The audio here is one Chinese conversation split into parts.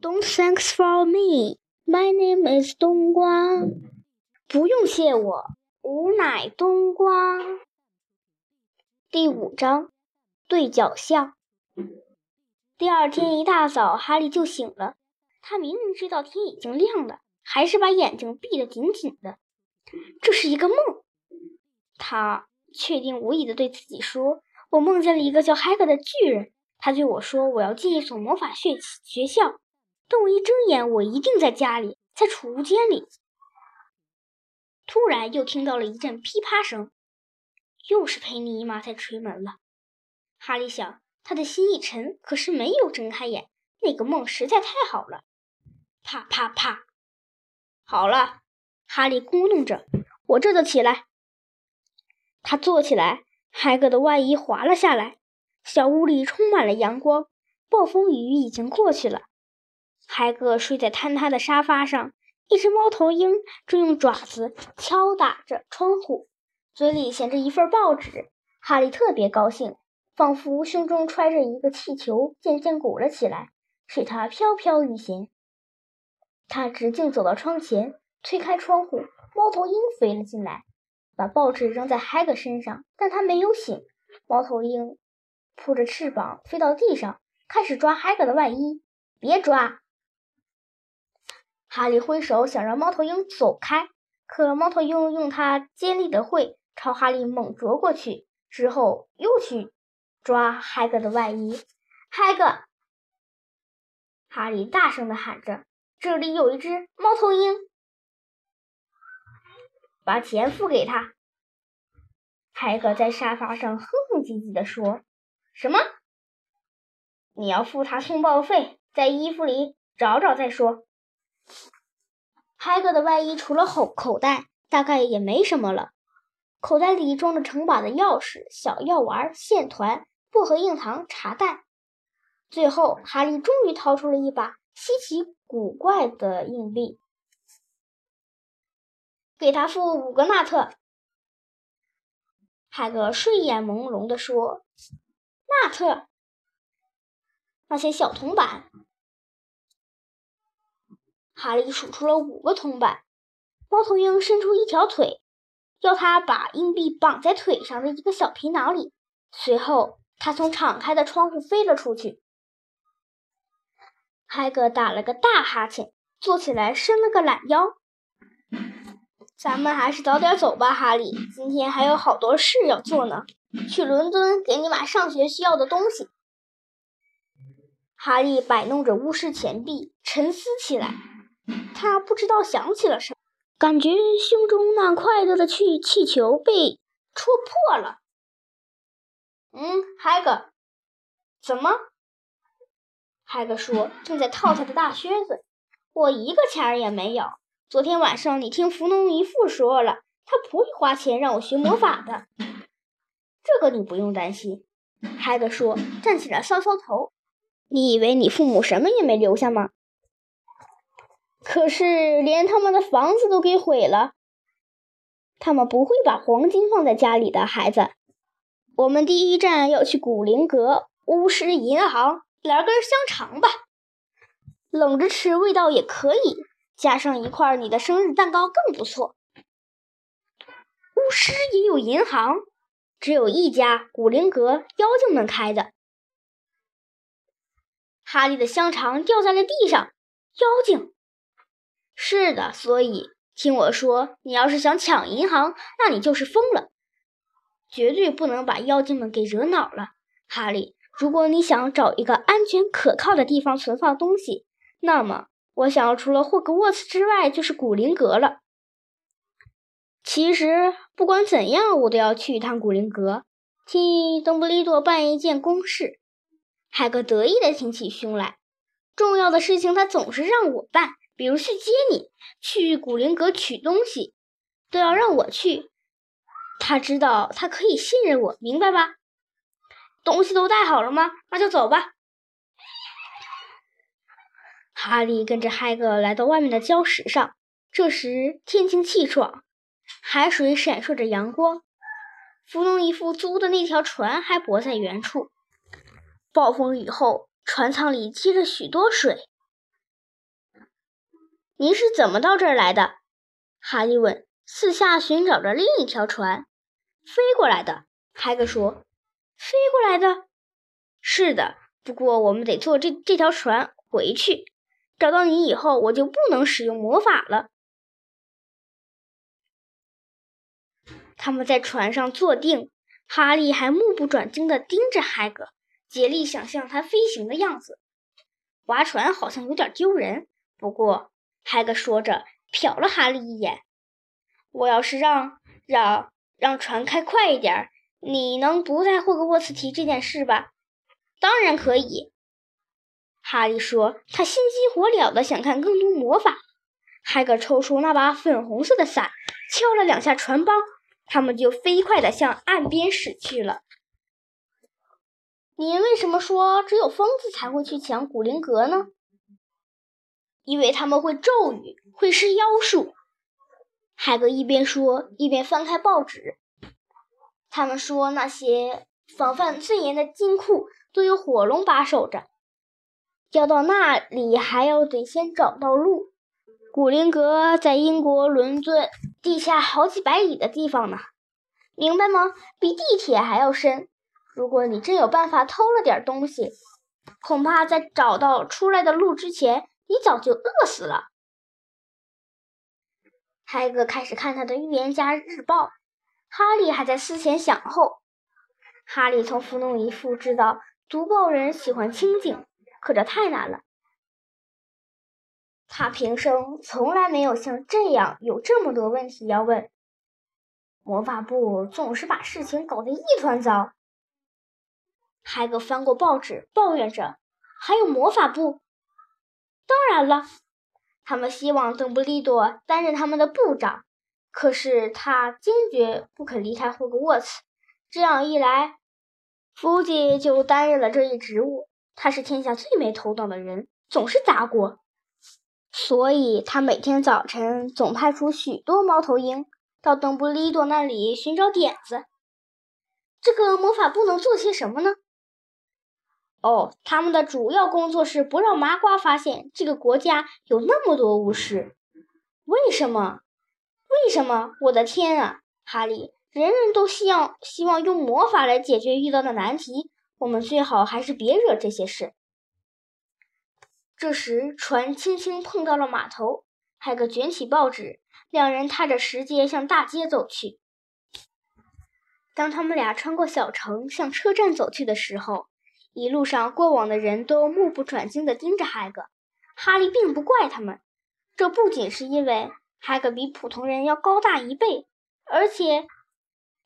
Don't thanks for me. My name is 冬瓜。不用谢我，吾乃冬瓜。第五章对角巷。第二天一大早，哈利就醒了。他明明知道天已经亮了，还是把眼睛闭得紧紧的。这是一个梦。他确定无疑的对自己说：“我梦见了一个叫海格的巨人。他对我说，我要进一所魔法学学校。等我一睁眼，我一定在家里，在储物间里。”突然又听到了一阵噼啪声，又是佩妮姨妈在捶门了。哈利想，他的心一沉，可是没有睁开眼。那个梦实在太好了。啪啪啪，好了，哈利咕哝着：“我这就起来。”他坐起来，海格的外衣滑了下来，小屋里充满了阳光。暴风雨已经过去了。海格睡在坍塌的沙发上，一只猫头鹰正用爪子敲打着窗户，嘴里衔着一份报纸。哈利特别高兴，仿佛胸中揣着一个气球，渐渐鼓了起来，使他飘飘欲仙。他直径走到窗前，推开窗户，猫头鹰飞了进来。把报纸扔在海格身上，但他没有醒。猫头鹰扑着翅膀飞到地上，开始抓海格的外衣。别抓！哈利挥手想让猫头鹰走开，可猫头鹰用它尖利的喙朝哈利猛啄过去，之后又去抓海格的外衣。海格！哈利大声地喊着：“这里有一只猫头鹰！”把钱付给他。海格在沙发上哼哼唧唧地说：“什么？你要付他通报费？在衣服里找找再说。”海格的外衣除了口口袋，大概也没什么了。口袋里装着成把的钥匙、小药丸、线团、薄荷硬糖、茶袋。最后，哈利终于掏出了一把稀奇古怪的硬币。给他付五个纳特。海格睡眼朦胧地说：“纳特，那些小铜板。”哈利数出了五个铜板。猫头鹰伸出一条腿，要他把硬币绑在腿上的一个小皮囊里。随后，他从敞开的窗户飞了出去。海格打了个大哈欠，坐起来，伸了个懒腰。咱们还是早点走吧，哈利。今天还有好多事要做呢。去伦敦给你买上学需要的东西。哈利摆弄着巫师钱币，沉思起来。他不知道想起了什么，感觉胸中那快乐的气气球被戳破了。嗯，海格，怎么？海格说：“正在套他的大靴子。我一个钱儿也没有。”昨天晚上，你听弗农姨父说了，他不会花钱让我学魔法的。这个你不用担心。海格说，站起来搔搔头。你以为你父母什么也没留下吗？可是连他们的房子都给毁了。他们不会把黄金放在家里的，孩子。我们第一站要去古灵阁巫师银行，来根香肠吧，冷着吃味道也可以。加上一块你的生日蛋糕更不错。巫师也有银行，只有一家古灵阁妖精们开的。哈利的香肠掉在了地上。妖精？是的，所以听我说，你要是想抢银行，那你就是疯了。绝对不能把妖精们给惹恼了，哈利。如果你想找一个安全可靠的地方存放东西，那么。我想，除了霍格沃茨之外，就是古灵阁了。其实，不管怎样，我都要去一趟古灵阁，替邓布利多办一件公事。海格得意地挺起胸来。重要的事情他总是让我办，比如去接你，去古灵阁取东西，都要让我去。他知道他可以信任我，明白吧？东西都带好了吗？那就走吧。哈利跟着海格来到外面的礁石上。这时天清气爽，海水闪烁着阳光。弗农一副租的那条船还泊在原处。暴风雨后，船舱里积着许多水。您是怎么到这儿来的？哈利问，四下寻找着另一条船。飞过来的，海格说。飞过来的？是的，不过我们得坐这这条船回去。找到你以后，我就不能使用魔法了。他们在船上坐定，哈利还目不转睛地盯着海格，竭力想象他飞行的样子。划船好像有点丢人，不过海格说着，瞟了哈利一眼。我要是让让让船开快一点，你能不在霍格沃茨提这件事吧？当然可以。哈利说：“他心急火燎的想看更多魔法。”海格抽出那把粉红色的伞，敲了两下船帮，他们就飞快地向岸边驶去了。您为什么说只有疯子才会去抢古灵阁呢？因为他们会咒语，会施妖术。海格一边说，一边翻开报纸。他们说那些防范最严的金库都有火龙把守着。要到那里，还要得先找到路。古灵阁在英国伦敦地下好几百里的地方呢，明白吗？比地铁还要深。如果你真有办法偷了点东西，恐怕在找到出来的路之前，你早就饿死了。海格开始看他的预言家日报，哈利还在思前想后。哈利从弗弄一副知道读报人喜欢清静。可这太难了，他平生从来没有像这样有这么多问题要问。魔法部总是把事情搞得一团糟。海格翻过报纸，抱怨着：“还有魔法部？当然了，他们希望邓布利多担任他们的部长，可是他坚决不肯离开霍格沃茨。这样一来，福吉就担任了这一职务。”他是天下最没头脑的人，总是砸锅，所以他每天早晨总派出许多猫头鹰到邓布利多那里寻找点子。这个魔法部能做些什么呢？哦，他们的主要工作是不让麻瓜发现这个国家有那么多巫师。为什么？为什么？我的天啊，哈利！人人都希望希望用魔法来解决遇到的难题。我们最好还是别惹这些事。这时，船轻轻碰到了码头，海格卷起报纸，两人踏着石阶向大街走去。当他们俩穿过小城，向车站走去的时候，一路上过往的人都目不转睛地盯着海格。哈利并不怪他们，这不仅是因为海格比普通人要高大一倍，而且。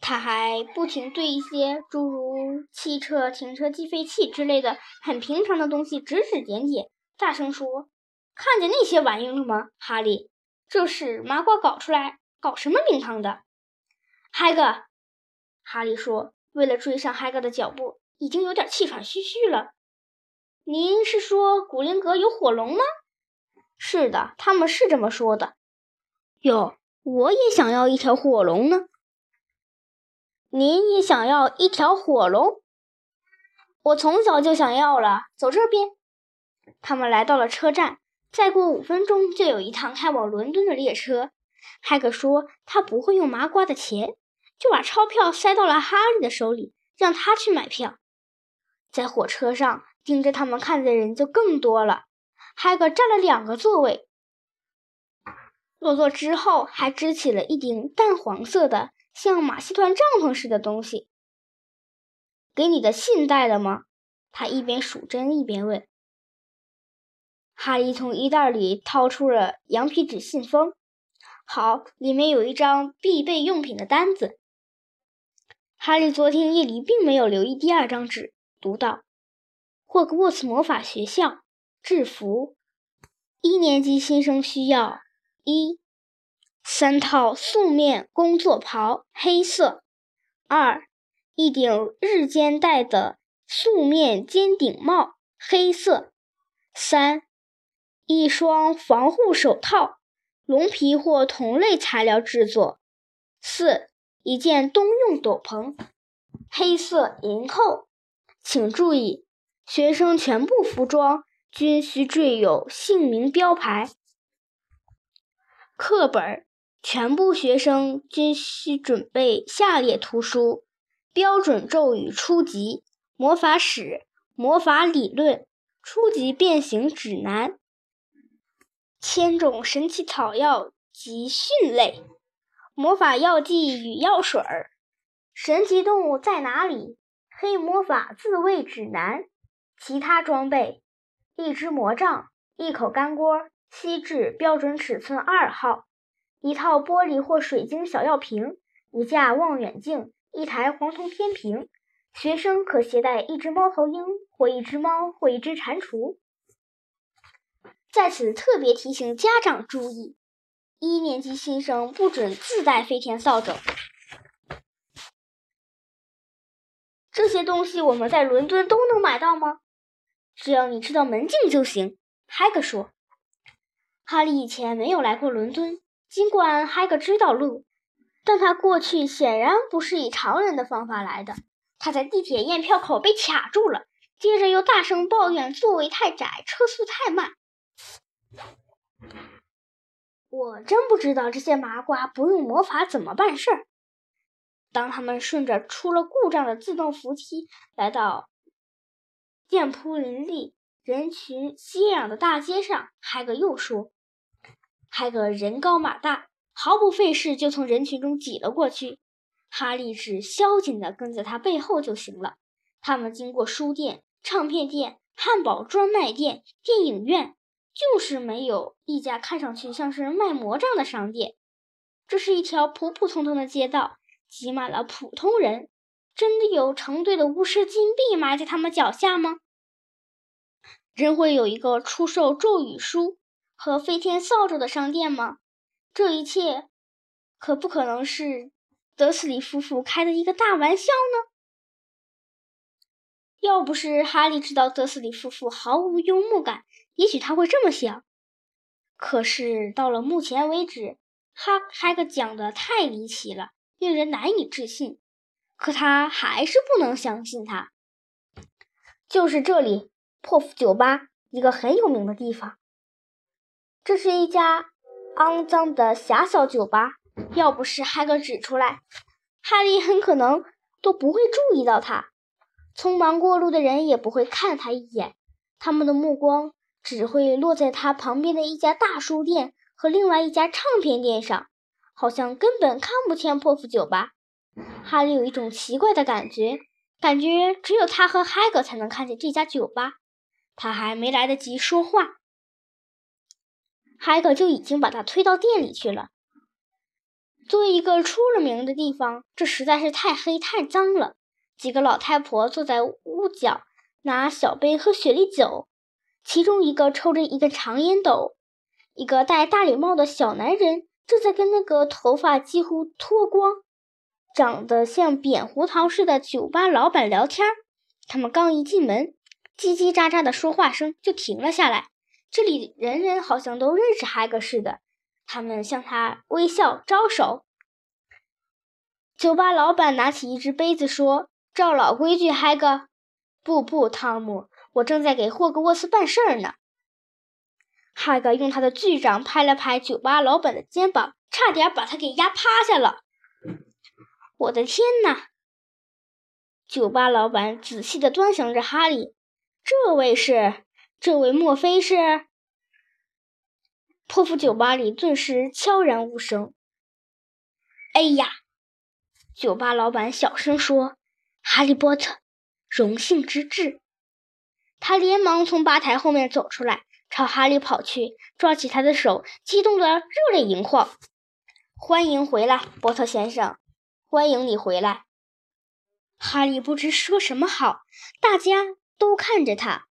他还不停对一些诸如汽车停车计费器之类的很平常的东西指指点点，大声说：“看见那些玩意了吗，哈利？这是麻瓜搞出来，搞什么名堂的？”海格，哈利说，为了追上海格的脚步，已经有点气喘吁吁了。“您是说古灵阁有火龙吗？”“是的，他们是这么说的。”“哟，我也想要一条火龙呢。”您也想要一条火龙？我从小就想要了。走这边。他们来到了车站，再过五分钟就有一趟开往伦敦的列车。海格说他不会用麻瓜的钱，就把钞票塞到了哈利的手里，让他去买票。在火车上盯着他们看的人就更多了。海格占了两个座位，落座之后还支起了一顶淡黄色的。像马戏团帐篷似的东西，给你的信带了吗？他一边数针一边问。哈利从衣袋里掏出了羊皮纸信封，好，里面有一张必备用品的单子。哈利昨天夜里并没有留意第二张纸，读道：“霍格沃茨魔法学校制服，一年级新生需要一。”三套素面工作袍，黑色；二，一顶日间戴的素面尖顶帽，黑色；三，一双防护手套，龙皮或同类材料制作；四，一件冬用斗篷，黑色银扣。请注意，学生全部服装均需缀有姓名标牌。课本，全部学生均需准备下列图书：标准咒语初级、魔法史、魔法理论、初级变形指南、千种神奇草药及训类、魔法药剂与药水儿、神奇动物在哪里、黑魔法自卫指南、其他装备、一支魔杖、一口干锅。锡制标准尺寸二号，一套玻璃或水晶小药瓶，一架望远镜，一台黄铜天平。学生可携带一只猫头鹰，或一只猫，或一只蟾蜍。在此特别提醒家长注意：一年级新生不准自带飞天扫帚。这些东西我们在伦敦都能买到吗？只要你知道门禁就行。海格说。哈利以前没有来过伦敦，尽管海格知道路，但他过去显然不是以常人的方法来的。他在地铁验票口被卡住了，接着又大声抱怨座位太窄、车速太慢。我真不知道这些麻瓜不用魔法怎么办事儿。当他们顺着出了故障的自动扶梯来到店铺林立、人群熙攘的大街上，海格又说。海格人高马大，毫不费事就从人群中挤了过去。哈利只消紧地跟在他背后就行了。他们经过书店、唱片店、汉堡专卖店、电影院，就是没有一家看上去像是卖魔杖的商店。这是一条普普通通的街道，挤满了普通人。真的有成堆的巫师金币埋在他们脚下吗？真会有一个出售咒语书？和飞天扫帚的商店吗？这一切可不可能是德斯里夫妇开的一个大玩笑呢？要不是哈利知道德斯里夫妇毫无幽默感，也许他会这么想。可是到了目前为止，哈哈克讲的太离奇了，令人难以置信。可他还是不能相信他。就是这里，破釜酒吧，一个很有名的地方。这是一家肮脏的狭小酒吧，要不是哈格指出来，哈利很可能都不会注意到他。匆忙过路的人也不会看他一眼，他们的目光只会落在他旁边的一家大书店和另外一家唱片店上，好像根本看不见破釜酒吧。哈利有一种奇怪的感觉，感觉只有他和海格才能看见这家酒吧。他还没来得及说话。海格就已经把他推到店里去了。作为一个出了名的地方，这实在是太黑太脏了。几个老太婆坐在屋角，拿小杯喝雪莉酒，其中一个抽着一根长烟斗。一个戴大礼帽的小男人正在跟那个头发几乎脱光、长得像扁胡桃似的酒吧老板聊天。他们刚一进门，叽叽喳喳的说话声就停了下来。这里人人好像都认识海格似的，他们向他微笑招手。酒吧老板拿起一只杯子说：“照老规矩，海格。”“不不，汤姆，我正在给霍格沃斯办事儿呢。”哈格用他的巨掌拍了拍酒吧老板的肩膀，差点把他给压趴下了。“我的天哪！”酒吧老板仔细地端详着哈利，“这位是……”这位莫非是？破釜酒吧里顿时悄然无声。哎呀！酒吧老板小声说：“哈利波特，荣幸之至。”他连忙从吧台后面走出来，朝哈利跑去，抓起他的手，激动得热泪盈眶。“欢迎回来，波特先生！欢迎你回来！”哈利不知说什么好，大家都看着他。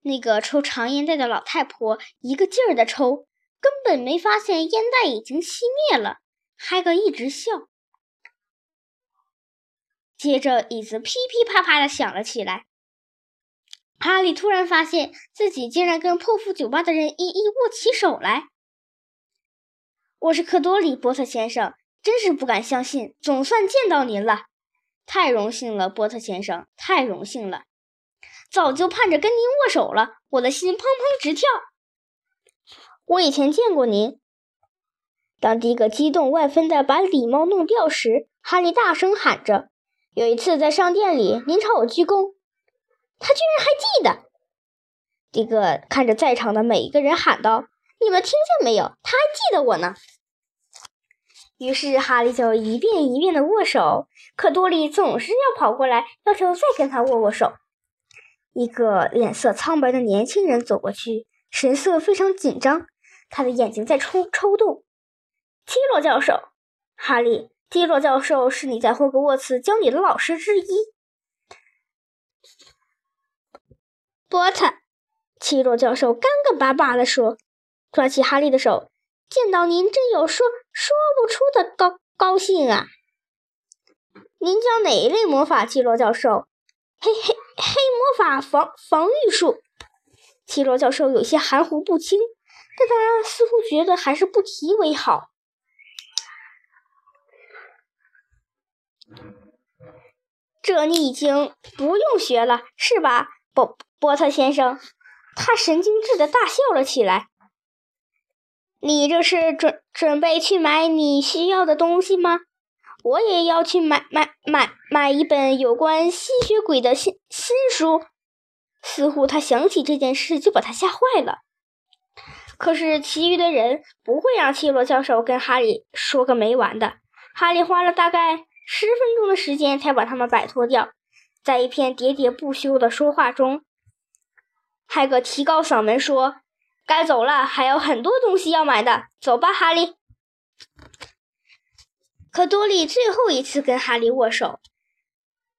那个抽长烟袋的老太婆一个劲儿地抽，根本没发现烟袋已经熄灭了，哈格一直笑。接着椅子噼噼啪啪地响了起来。哈利突然发现自己竟然跟破釜酒吧的人一一握起手来。我是克多里波特先生，真是不敢相信，总算见到您了，太荣幸了，波特先生，太荣幸了。早就盼着跟您握手了，我的心砰砰直跳。我以前见过您，当迪格激动万分地把礼帽弄掉时，哈利大声喊着：“有一次在商店里，您朝我鞠躬。”他居然还记得。迪格看着在场的每一个人喊道：“你们听见没有？他还记得我呢。”于是哈利就一遍一遍的握手，可多利总是要跑过来要求再跟他握握手。一个脸色苍白的年轻人走过去，神色非常紧张，他的眼睛在抽抽动。基洛教授，哈利，基洛教授是你在霍格沃茨教你的老师之一。波特，奇洛教授干干巴巴地说，抓起哈利的手，见到您真有说说不出的高高兴啊！您教哪一类魔法？基罗教授。黑黑黑魔法防防御术，奇罗教授有些含糊不清，但他似乎觉得还是不提为好。这你已经不用学了，是吧，不波特先生？他神经质的大笑了起来。你这是准准备去买你需要的东西吗？我也要去买买买买一本有关吸血鬼的新新书。似乎他想起这件事就把他吓坏了。可是其余的人不会让奇罗教授跟哈利说个没完的。哈利花了大概十分钟的时间才把他们摆脱掉。在一片喋喋不休的说话中，海格提高嗓门说：“该走了，还有很多东西要买的。走吧，哈利。”可多利最后一次跟哈利握手。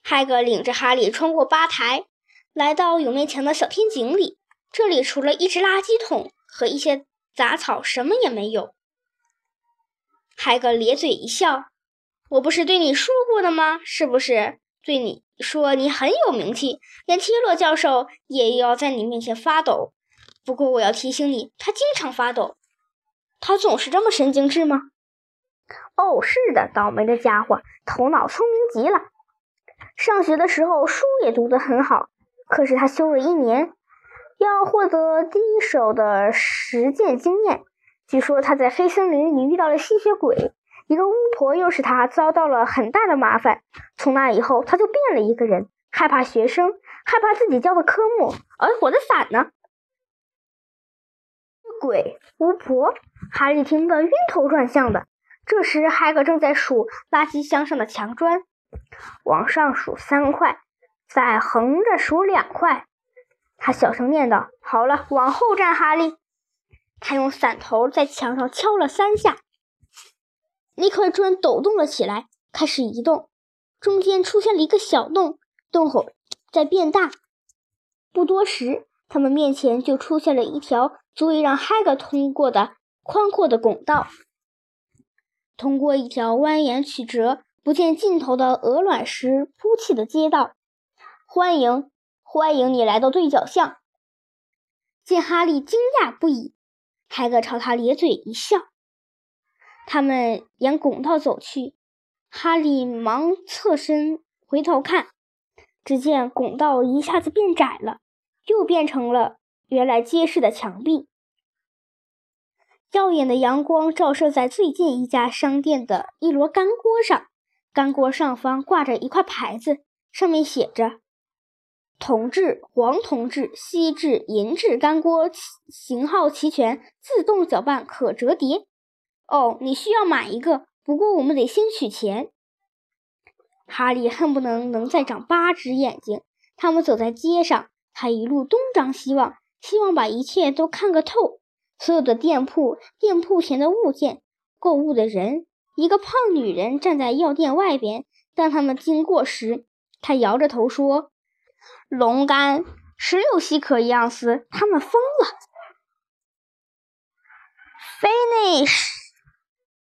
海格领着哈利穿过吧台，来到有面墙的小天井里。这里除了一只垃圾桶和一些杂草，什么也没有。海格咧嘴一笑：“我不是对你说过的吗？是不是对你说你很有名气，连提洛教授也要在你面前发抖？不过我要提醒你，他经常发抖。他总是这么神经质吗？”哦，是的，倒霉的家伙，头脑聪明极了。上学的时候书也读得很好，可是他修了一年，要获得第一手的实践经验。据说他在黑森林里遇到了吸血鬼，一个巫婆又使他遭到了很大的麻烦。从那以后，他就变了一个人，害怕学生，害怕自己教的科目，而我的伞呢。鬼巫婆，哈利听得晕头转向的。这时，海格正在数垃圾箱上的墙砖，往上数三块，再横着数两块。他小声念道：“好了，往后站，哈利。”他用伞头在墙上敲了三下，那块砖抖动了起来，开始移动，中间出现了一个小洞，洞口在变大。不多时，他们面前就出现了一条足以让海格通过的宽阔的拱道。通过一条蜿蜒曲折、不见尽头的鹅卵石铺砌的街道，欢迎，欢迎你来到对角巷。见哈利惊讶不已，海格朝他咧嘴一笑。他们沿拱道走去，哈利忙侧身回头看，只见拱道一下子变窄了，又变成了原来结实的墙壁。耀眼的阳光照射在最近一家商店的一摞干锅上，干锅上方挂着一块牌子，上面写着：“铜制、黄铜制、锡制、银制干锅，型号齐全，自动搅拌，可折叠。”哦，你需要买一个，不过我们得先取钱。哈利恨不能能再长八只眼睛。他们走在街上，他一路东张西望，希望把一切都看个透。所有的店铺、店铺前的物件、购物的人，一个胖女人站在药店外边。当他们经过时，她摇着头说：“龙肝、石榴西可一样斯，他们疯了。” Finish。